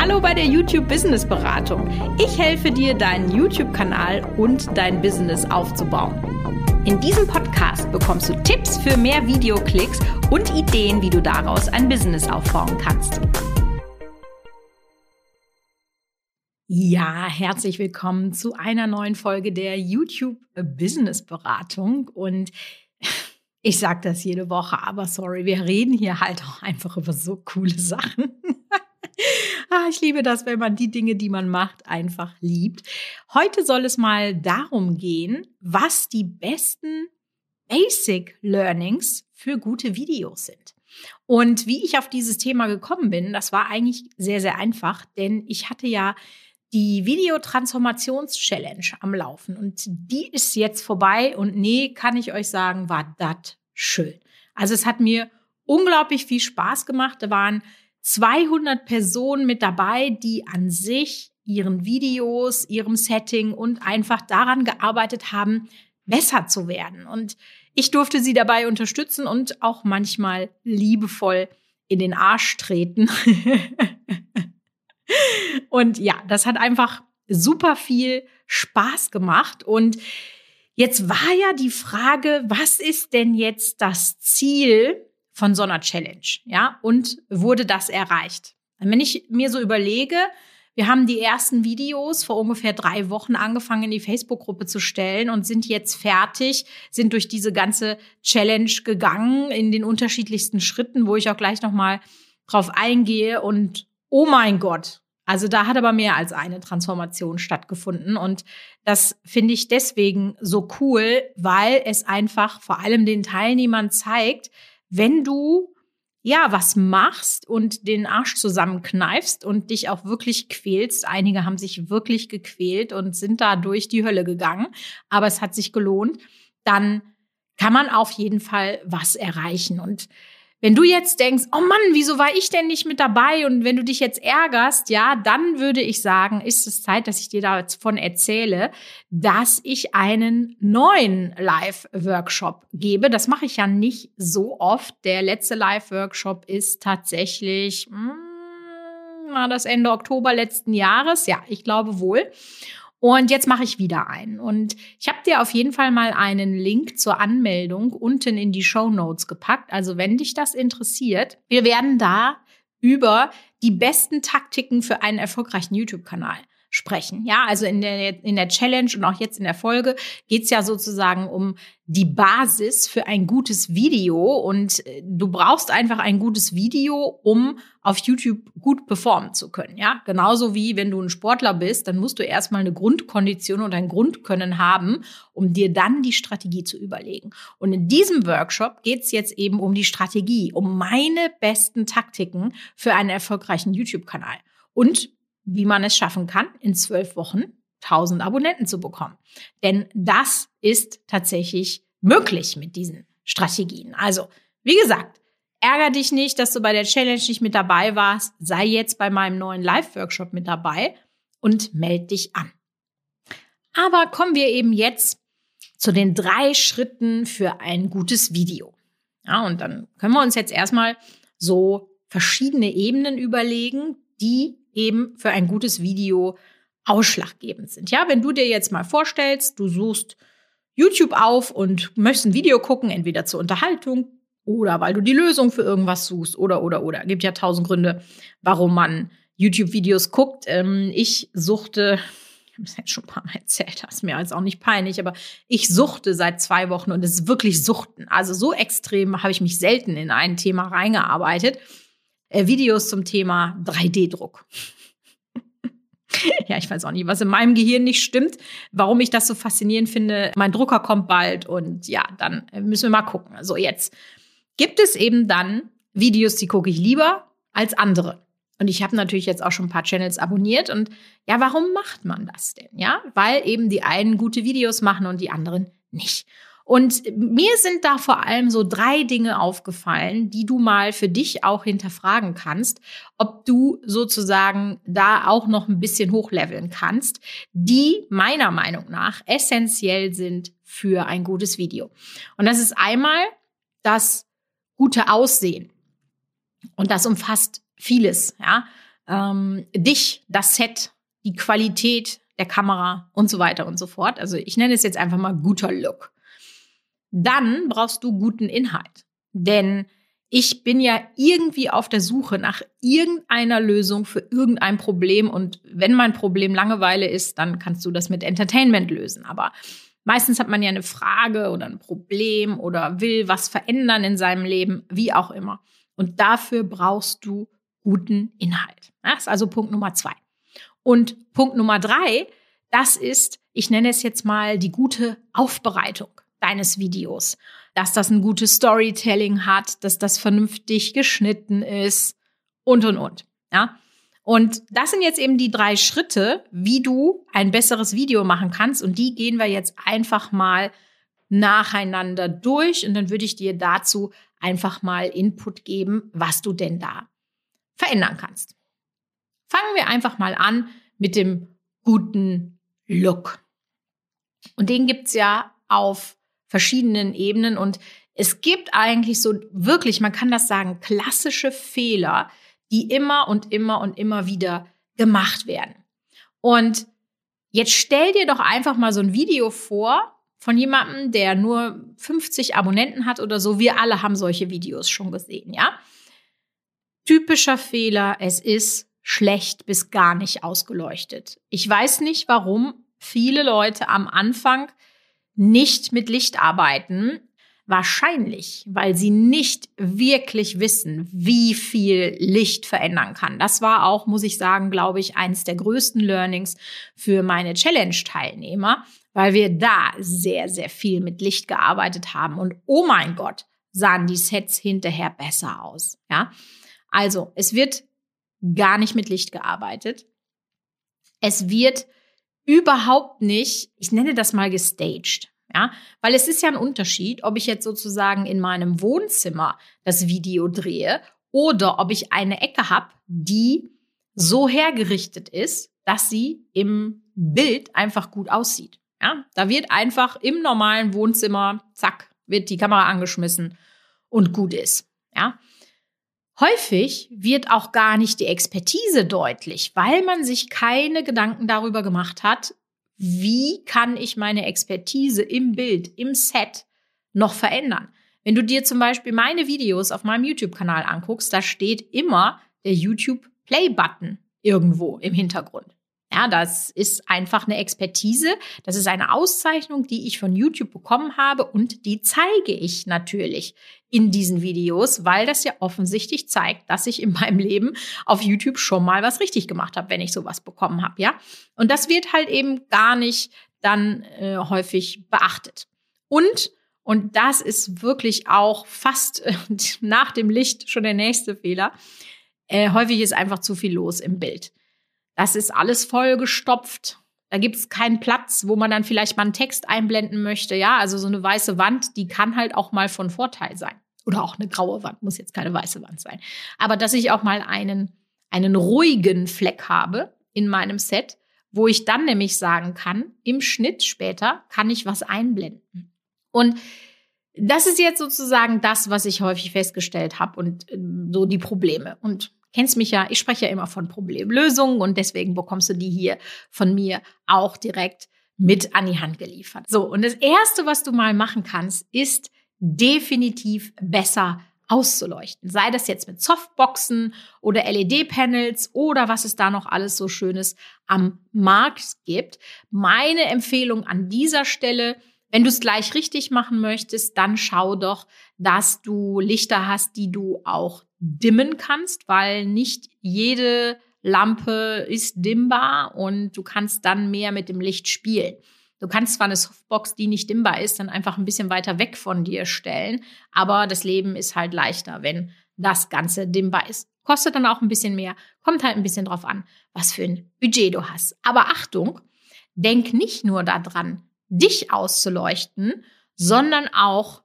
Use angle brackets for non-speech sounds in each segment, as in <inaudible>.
Hallo bei der YouTube Business Beratung. Ich helfe dir, deinen YouTube-Kanal und dein Business aufzubauen. In diesem Podcast bekommst du Tipps für mehr Videoklicks und Ideen, wie du daraus ein Business aufbauen kannst. Ja, herzlich willkommen zu einer neuen Folge der YouTube Business Beratung und ich sage das jede Woche, aber sorry, wir reden hier halt auch einfach über so coole Sachen. Ah, ich liebe das, wenn man die Dinge, die man macht, einfach liebt. Heute soll es mal darum gehen, was die besten Basic Learnings für gute Videos sind. Und wie ich auf dieses Thema gekommen bin, das war eigentlich sehr, sehr einfach, denn ich hatte ja die Videotransformations-Challenge am Laufen und die ist jetzt vorbei und nee, kann ich euch sagen, war das schön. Also es hat mir unglaublich viel Spaß gemacht. Da waren 200 Personen mit dabei, die an sich ihren Videos, ihrem Setting und einfach daran gearbeitet haben, besser zu werden. Und ich durfte sie dabei unterstützen und auch manchmal liebevoll in den Arsch treten. <laughs> und ja, das hat einfach super viel Spaß gemacht. Und jetzt war ja die Frage, was ist denn jetzt das Ziel von so einer Challenge, ja, und wurde das erreicht. wenn ich mir so überlege, wir haben die ersten Videos vor ungefähr drei Wochen angefangen in die Facebook-Gruppe zu stellen und sind jetzt fertig, sind durch diese ganze Challenge gegangen in den unterschiedlichsten Schritten, wo ich auch gleich nochmal drauf eingehe und oh mein Gott, also da hat aber mehr als eine Transformation stattgefunden und das finde ich deswegen so cool, weil es einfach vor allem den Teilnehmern zeigt, wenn du ja was machst und den Arsch zusammenkneifst und dich auch wirklich quälst. Einige haben sich wirklich gequält und sind da durch die Hölle gegangen, aber es hat sich gelohnt. Dann kann man auf jeden Fall was erreichen und wenn du jetzt denkst, oh Mann, wieso war ich denn nicht mit dabei? Und wenn du dich jetzt ärgerst, ja, dann würde ich sagen, ist es Zeit, dass ich dir davon erzähle, dass ich einen neuen Live-Workshop gebe. Das mache ich ja nicht so oft. Der letzte Live-Workshop ist tatsächlich, mh, hm, war das Ende Oktober letzten Jahres? Ja, ich glaube wohl. Und jetzt mache ich wieder einen. Und ich habe dir auf jeden Fall mal einen Link zur Anmeldung unten in die Show Notes gepackt. Also wenn dich das interessiert, wir werden da über die besten Taktiken für einen erfolgreichen YouTube-Kanal sprechen. Ja, also in der, in der Challenge und auch jetzt in der Folge geht's ja sozusagen um die Basis für ein gutes Video und äh, du brauchst einfach ein gutes Video, um auf YouTube gut performen zu können. Ja, genauso wie wenn du ein Sportler bist, dann musst du erstmal eine Grundkondition und ein Grundkönnen haben, um dir dann die Strategie zu überlegen. Und in diesem Workshop geht's jetzt eben um die Strategie, um meine besten Taktiken für einen erfolgreichen YouTube-Kanal. Und wie man es schaffen kann, in zwölf Wochen 1000 Abonnenten zu bekommen. Denn das ist tatsächlich möglich mit diesen Strategien. Also, wie gesagt, ärger dich nicht, dass du bei der Challenge nicht mit dabei warst. Sei jetzt bei meinem neuen Live-Workshop mit dabei und melde dich an. Aber kommen wir eben jetzt zu den drei Schritten für ein gutes Video. Ja, und dann können wir uns jetzt erstmal so verschiedene Ebenen überlegen, die eben für ein gutes Video ausschlaggebend sind. Ja, wenn du dir jetzt mal vorstellst, du suchst YouTube auf und möchtest ein Video gucken, entweder zur Unterhaltung oder weil du die Lösung für irgendwas suchst oder, oder, oder. Gibt ja tausend Gründe, warum man YouTube-Videos guckt. Ähm, ich suchte, <laughs> ich habe es jetzt schon ein paar Mal erzählt, das ist mir jetzt auch nicht peinlich, aber ich suchte seit zwei Wochen und es ist wirklich Suchten. Also so extrem habe ich mich selten in ein Thema reingearbeitet äh, Videos zum Thema 3D-Druck. <laughs> ja, ich weiß auch nicht, was in meinem Gehirn nicht stimmt, warum ich das so faszinierend finde. Mein Drucker kommt bald und ja, dann müssen wir mal gucken. Also jetzt gibt es eben dann Videos, die gucke ich lieber als andere. Und ich habe natürlich jetzt auch schon ein paar Channels abonniert. Und ja, warum macht man das denn? Ja, weil eben die einen gute Videos machen und die anderen nicht. Und mir sind da vor allem so drei Dinge aufgefallen, die du mal für dich auch hinterfragen kannst, ob du sozusagen da auch noch ein bisschen hochleveln kannst, die meiner Meinung nach essentiell sind für ein gutes Video. Und das ist einmal das gute Aussehen. Und das umfasst vieles, ja. ähm, dich, das Set, die Qualität der Kamera und so weiter und so fort. Also ich nenne es jetzt einfach mal guter Look. Dann brauchst du guten Inhalt. Denn ich bin ja irgendwie auf der Suche nach irgendeiner Lösung für irgendein Problem. Und wenn mein Problem Langeweile ist, dann kannst du das mit Entertainment lösen. Aber meistens hat man ja eine Frage oder ein Problem oder will was verändern in seinem Leben, wie auch immer. Und dafür brauchst du guten Inhalt. Das ist also Punkt Nummer zwei. Und Punkt Nummer drei, das ist, ich nenne es jetzt mal die gute Aufbereitung deines Videos. Dass das ein gutes Storytelling hat, dass das vernünftig geschnitten ist und, und, und. Ja. Und das sind jetzt eben die drei Schritte, wie du ein besseres Video machen kannst. Und die gehen wir jetzt einfach mal nacheinander durch. Und dann würde ich dir dazu einfach mal Input geben, was du denn da verändern kannst. Fangen wir einfach mal an mit dem guten Look. Und den gibt's ja auf verschiedenen Ebenen und es gibt eigentlich so wirklich, man kann das sagen, klassische Fehler, die immer und immer und immer wieder gemacht werden. Und jetzt stell dir doch einfach mal so ein Video vor von jemandem, der nur 50 Abonnenten hat oder so. Wir alle haben solche Videos schon gesehen, ja? Typischer Fehler, es ist schlecht bis gar nicht ausgeleuchtet. Ich weiß nicht, warum viele Leute am Anfang nicht mit Licht arbeiten. Wahrscheinlich, weil sie nicht wirklich wissen, wie viel Licht verändern kann. Das war auch, muss ich sagen, glaube ich, eines der größten Learnings für meine Challenge-Teilnehmer, weil wir da sehr, sehr viel mit Licht gearbeitet haben. Und oh mein Gott, sahen die Sets hinterher besser aus. Ja, also es wird gar nicht mit Licht gearbeitet. Es wird überhaupt nicht, ich nenne das mal gestaged. Ja, weil es ist ja ein Unterschied, ob ich jetzt sozusagen in meinem Wohnzimmer das Video drehe oder ob ich eine Ecke habe, die so hergerichtet ist, dass sie im Bild einfach gut aussieht. Ja, da wird einfach im normalen Wohnzimmer, zack, wird die Kamera angeschmissen und gut ist. Ja, Häufig wird auch gar nicht die Expertise deutlich, weil man sich keine Gedanken darüber gemacht hat, wie kann ich meine Expertise im Bild, im Set noch verändern. Wenn du dir zum Beispiel meine Videos auf meinem YouTube-Kanal anguckst, da steht immer der YouTube Play-Button irgendwo im Hintergrund. Ja, das ist einfach eine Expertise. Das ist eine Auszeichnung, die ich von YouTube bekommen habe und die zeige ich natürlich in diesen Videos, weil das ja offensichtlich zeigt, dass ich in meinem Leben auf YouTube schon mal was richtig gemacht habe, wenn ich sowas bekommen habe, ja. Und das wird halt eben gar nicht dann äh, häufig beachtet. Und und das ist wirklich auch fast äh, <laughs> nach dem Licht schon der nächste Fehler. Äh, häufig ist einfach zu viel los im Bild. Das ist alles vollgestopft. Da gibt es keinen Platz, wo man dann vielleicht mal einen Text einblenden möchte. Ja, also so eine weiße Wand, die kann halt auch mal von Vorteil sein. Oder auch eine graue Wand, muss jetzt keine weiße Wand sein. Aber dass ich auch mal einen, einen ruhigen Fleck habe in meinem Set, wo ich dann nämlich sagen kann, im Schnitt später kann ich was einblenden. Und das ist jetzt sozusagen das, was ich häufig festgestellt habe und äh, so die Probleme. Und kennst mich ja, ich spreche ja immer von Problemlösungen und deswegen bekommst du die hier von mir auch direkt mit an die Hand geliefert. So, und das Erste, was du mal machen kannst, ist definitiv besser auszuleuchten. Sei das jetzt mit Softboxen oder LED-Panels oder was es da noch alles so Schönes am Markt gibt. Meine Empfehlung an dieser Stelle, wenn du es gleich richtig machen möchtest, dann schau doch, dass du Lichter hast, die du auch dimmen kannst, weil nicht jede Lampe ist dimmbar und du kannst dann mehr mit dem Licht spielen. Du kannst zwar eine Softbox, die nicht dimmbar ist, dann einfach ein bisschen weiter weg von dir stellen, aber das Leben ist halt leichter, wenn das Ganze dimmbar ist. Kostet dann auch ein bisschen mehr, kommt halt ein bisschen drauf an, was für ein Budget du hast. Aber Achtung, denk nicht nur daran, dich auszuleuchten, sondern auch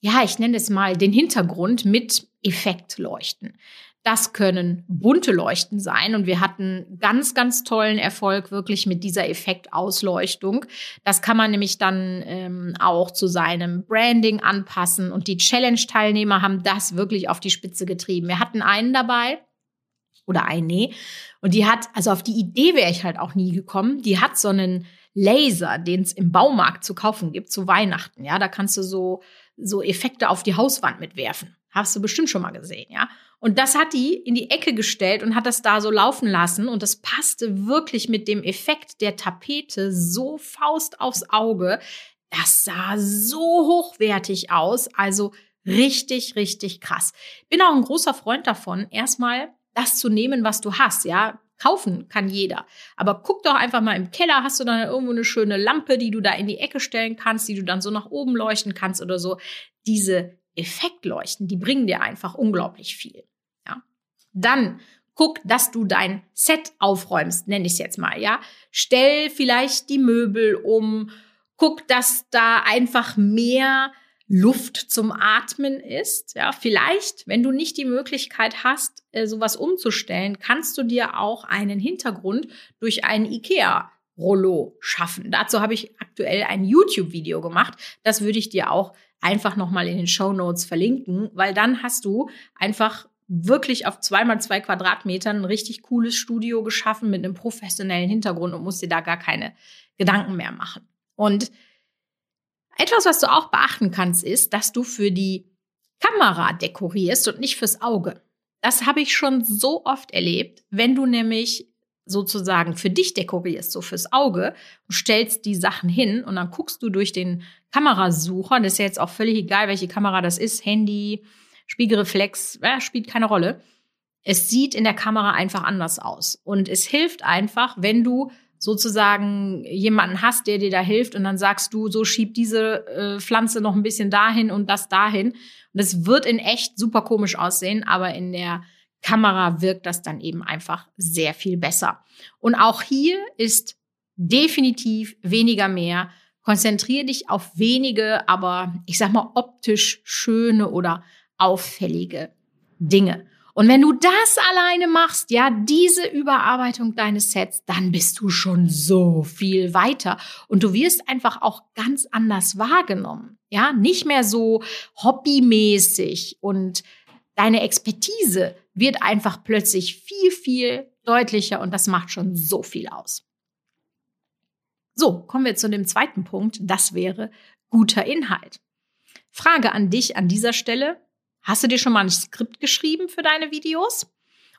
ja, ich nenne es mal den Hintergrund mit Effektleuchten. Das können bunte Leuchten sein und wir hatten ganz, ganz tollen Erfolg wirklich mit dieser Effektausleuchtung. Das kann man nämlich dann ähm, auch zu seinem Branding anpassen und die Challenge-Teilnehmer haben das wirklich auf die Spitze getrieben. Wir hatten einen dabei, oder eine. Und die hat, also auf die Idee wäre ich halt auch nie gekommen, die hat so einen Laser, den es im Baumarkt zu kaufen gibt, zu Weihnachten. Ja, da kannst du so, so Effekte auf die Hauswand mitwerfen. Hast du bestimmt schon mal gesehen, ja? Und das hat die in die Ecke gestellt und hat das da so laufen lassen. Und das passte wirklich mit dem Effekt der Tapete so Faust aufs Auge. Das sah so hochwertig aus. Also richtig, richtig krass. Bin auch ein großer Freund davon, erstmal das zu nehmen, was du hast, ja. Kaufen kann jeder. Aber guck doch einfach mal im Keller, hast du da irgendwo eine schöne Lampe, die du da in die Ecke stellen kannst, die du dann so nach oben leuchten kannst oder so. Diese Effektleuchten, die bringen dir einfach unglaublich viel. Ja. Dann guck, dass du dein Set aufräumst, nenne ich es jetzt mal, ja. Stell vielleicht die Möbel um, guck, dass da einfach mehr Luft zum Atmen ist. Ja, vielleicht, wenn du nicht die Möglichkeit hast, äh, sowas umzustellen, kannst du dir auch einen Hintergrund durch einen IKEA Rollo schaffen. Dazu habe ich aktuell ein YouTube-Video gemacht. Das würde ich dir auch einfach nochmal in den Show Notes verlinken, weil dann hast du einfach wirklich auf zweimal zwei Quadratmetern ein richtig cooles Studio geschaffen mit einem professionellen Hintergrund und musst dir da gar keine Gedanken mehr machen. Und etwas, was du auch beachten kannst, ist, dass du für die Kamera dekorierst und nicht fürs Auge. Das habe ich schon so oft erlebt, wenn du nämlich sozusagen für dich dekorierst, so fürs Auge, und stellst die Sachen hin und dann guckst du durch den Kamerasucher, das ist ja jetzt auch völlig egal, welche Kamera das ist, Handy, Spiegelreflex, äh, spielt keine Rolle. Es sieht in der Kamera einfach anders aus. Und es hilft einfach, wenn du sozusagen jemanden hast, der dir da hilft und dann sagst du, so schieb diese äh, Pflanze noch ein bisschen dahin und das dahin. Und es wird in echt super komisch aussehen, aber in der Kamera wirkt das dann eben einfach sehr viel besser. Und auch hier ist definitiv weniger mehr. Konzentriere dich auf wenige, aber ich sag mal optisch schöne oder auffällige Dinge. Und wenn du das alleine machst, ja, diese Überarbeitung deines Sets, dann bist du schon so viel weiter und du wirst einfach auch ganz anders wahrgenommen. Ja, nicht mehr so hobbymäßig und deine Expertise wird einfach plötzlich viel, viel deutlicher und das macht schon so viel aus. So, kommen wir zu dem zweiten Punkt. Das wäre guter Inhalt. Frage an dich an dieser Stelle. Hast du dir schon mal ein Skript geschrieben für deine Videos?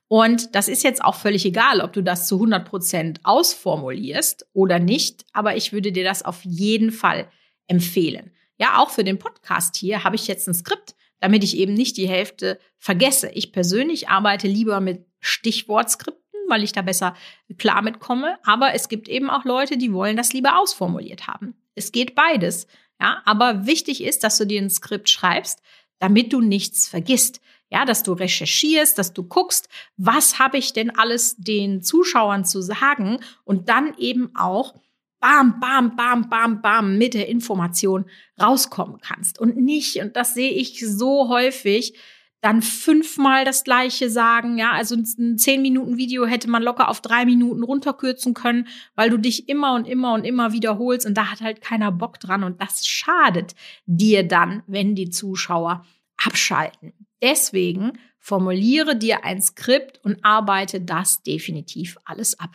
Und das ist jetzt auch völlig egal, ob du das zu 100 Prozent ausformulierst oder nicht, aber ich würde dir das auf jeden Fall empfehlen. Ja, auch für den Podcast hier habe ich jetzt ein Skript, damit ich eben nicht die Hälfte vergesse. Ich persönlich arbeite lieber mit Stichwortskripten, weil ich da besser klar mitkomme. Aber es gibt eben auch Leute, die wollen das lieber ausformuliert haben. Es geht beides. Ja, aber wichtig ist, dass du dir ein Skript schreibst, damit du nichts vergisst. Ja, dass du recherchierst, dass du guckst, was habe ich denn alles den Zuschauern zu sagen und dann eben auch bam, bam, bam, bam, bam mit der Information rauskommen kannst und nicht, und das sehe ich so häufig, dann fünfmal das Gleiche sagen. Ja, also ein zehn Minuten Video hätte man locker auf drei Minuten runterkürzen können, weil du dich immer und immer und immer wiederholst und da hat halt keiner Bock dran und das schadet dir dann, wenn die Zuschauer abschalten. Deswegen formuliere dir ein Skript und arbeite das definitiv alles ab.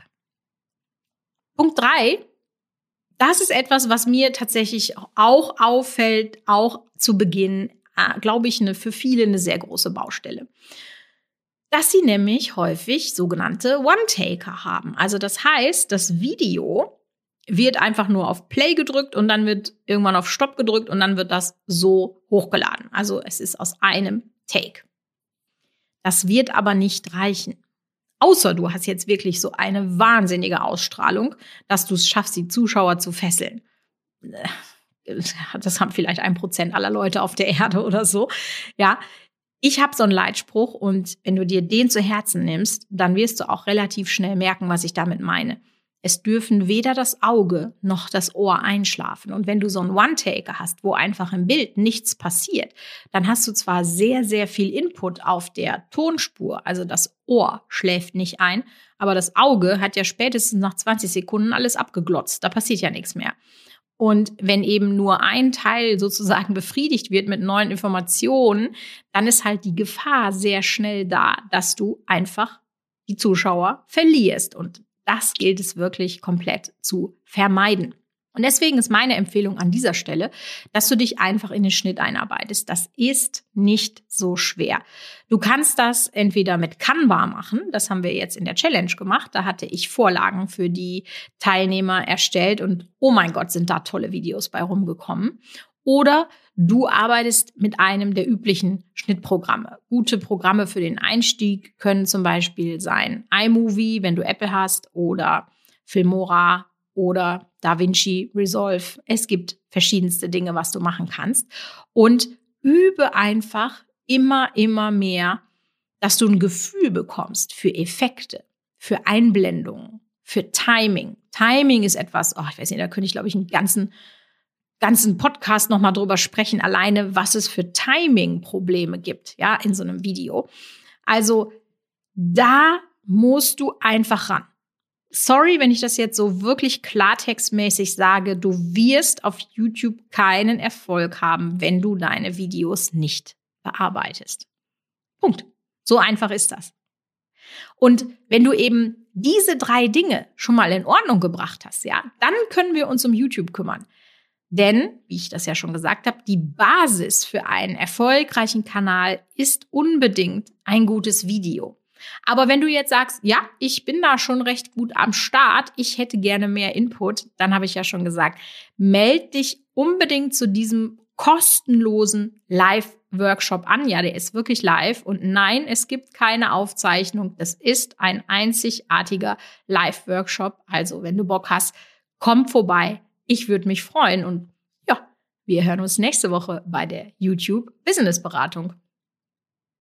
Punkt drei. Das ist etwas, was mir tatsächlich auch auffällt, auch zu Beginn glaube ich, eine, für viele eine sehr große Baustelle. Dass sie nämlich häufig sogenannte One-Taker haben. Also das heißt, das Video wird einfach nur auf Play gedrückt und dann wird irgendwann auf Stop gedrückt und dann wird das so hochgeladen. Also es ist aus einem Take. Das wird aber nicht reichen. Außer du hast jetzt wirklich so eine wahnsinnige Ausstrahlung, dass du es schaffst, die Zuschauer zu fesseln <laughs> das haben vielleicht ein Prozent aller Leute auf der Erde oder so. Ja, ich habe so einen Leitspruch und wenn du dir den zu Herzen nimmst, dann wirst du auch relativ schnell merken, was ich damit meine. Es dürfen weder das Auge noch das Ohr einschlafen. Und wenn du so einen One-Taker hast, wo einfach im Bild nichts passiert, dann hast du zwar sehr, sehr viel Input auf der Tonspur, also das Ohr schläft nicht ein, aber das Auge hat ja spätestens nach 20 Sekunden alles abgeglotzt. Da passiert ja nichts mehr. Und wenn eben nur ein Teil sozusagen <laughs> befriedigt wird mit neuen Informationen, dann ist halt die Gefahr sehr schnell da, dass du einfach die Zuschauer verlierst. Und das gilt es wirklich komplett zu vermeiden. Und deswegen ist meine Empfehlung an dieser Stelle, dass du dich einfach in den Schnitt einarbeitest. Das ist nicht so schwer. Du kannst das entweder mit Canva machen. Das haben wir jetzt in der Challenge gemacht. Da hatte ich Vorlagen für die Teilnehmer erstellt und oh mein Gott, sind da tolle Videos bei rumgekommen. Oder du arbeitest mit einem der üblichen Schnittprogramme. Gute Programme für den Einstieg können zum Beispiel sein iMovie, wenn du Apple hast, oder Filmora oder DaVinci Resolve. Es gibt verschiedenste Dinge, was du machen kannst. Und übe einfach immer, immer mehr, dass du ein Gefühl bekommst für Effekte, für Einblendungen, für Timing. Timing ist etwas, oh, ich weiß nicht, da könnte ich, glaube ich, einen ganzen, ganzen Podcast nochmal drüber sprechen, alleine, was es für Timing-Probleme gibt, ja, in so einem Video. Also, da musst du einfach ran sorry, wenn ich das jetzt so wirklich klartextmäßig sage, du wirst auf YouTube keinen Erfolg haben, wenn du deine Videos nicht bearbeitest. Punkt. So einfach ist das. Und wenn du eben diese drei Dinge schon mal in Ordnung gebracht hast, ja, dann können wir uns um YouTube kümmern. Denn, wie ich das ja schon gesagt habe, die Basis für einen erfolgreichen Kanal ist unbedingt ein gutes Video. Aber wenn du jetzt sagst, ja, ich bin da schon recht gut am Start, ich hätte gerne mehr Input, dann habe ich ja schon gesagt, meld dich unbedingt zu diesem kostenlosen Live-Workshop an. Ja, der ist wirklich live. Und nein, es gibt keine Aufzeichnung. Das ist ein einzigartiger Live-Workshop. Also, wenn du Bock hast, komm vorbei. Ich würde mich freuen. Und ja, wir hören uns nächste Woche bei der YouTube Business Beratung.